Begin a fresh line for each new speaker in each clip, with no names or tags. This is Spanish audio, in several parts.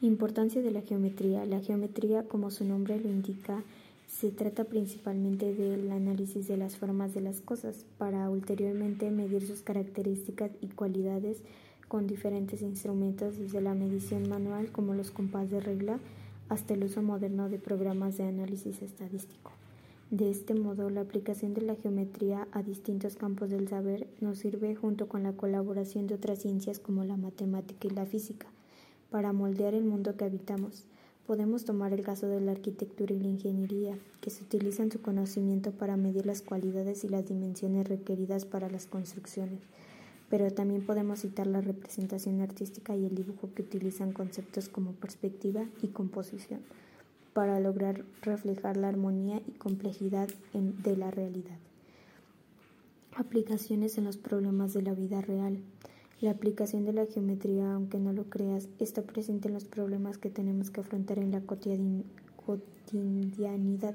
Importancia de la geometría. La geometría, como su nombre lo indica, se trata principalmente del análisis de las formas de las cosas para ulteriormente medir sus características y cualidades con diferentes instrumentos desde la medición manual como los compás de regla hasta el uso moderno de programas de análisis estadístico. De este modo, la aplicación de la geometría a distintos campos del saber nos sirve junto con la colaboración de otras ciencias como la matemática y la física para moldear el mundo que habitamos. Podemos tomar el caso de la arquitectura y la ingeniería, que se utilizan su conocimiento para medir las cualidades y las dimensiones requeridas para las construcciones. Pero también podemos citar la representación artística y el dibujo que utilizan conceptos como perspectiva y composición para lograr reflejar la armonía y complejidad de la realidad. Aplicaciones en los problemas de la vida real. La aplicación de la geometría, aunque no lo creas, está presente en los problemas que tenemos que afrontar en la cotidianidad.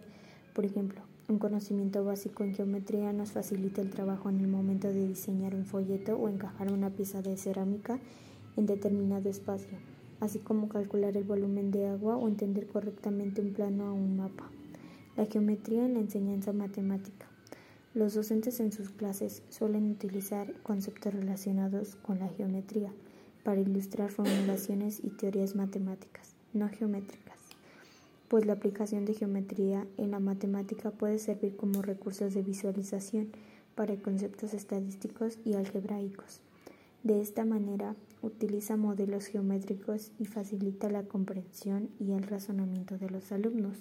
Por ejemplo, un conocimiento básico en geometría nos facilita el trabajo en el momento de diseñar un folleto o encajar una pieza de cerámica en determinado espacio, así como calcular el volumen de agua o entender correctamente un plano o un mapa. La geometría en la enseñanza matemática. Los docentes en sus clases suelen utilizar conceptos relacionados con la geometría para ilustrar formulaciones y teorías matemáticas, no geométricas, pues la aplicación de geometría en la matemática puede servir como recursos de visualización para conceptos estadísticos y algebraicos. De esta manera, utiliza modelos geométricos y facilita la comprensión y el razonamiento de los alumnos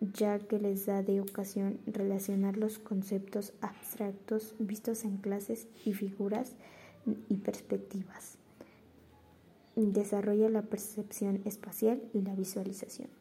ya que les da de ocasión relacionar los conceptos abstractos vistos en clases y figuras y perspectivas. Desarrolla la percepción espacial y la visualización.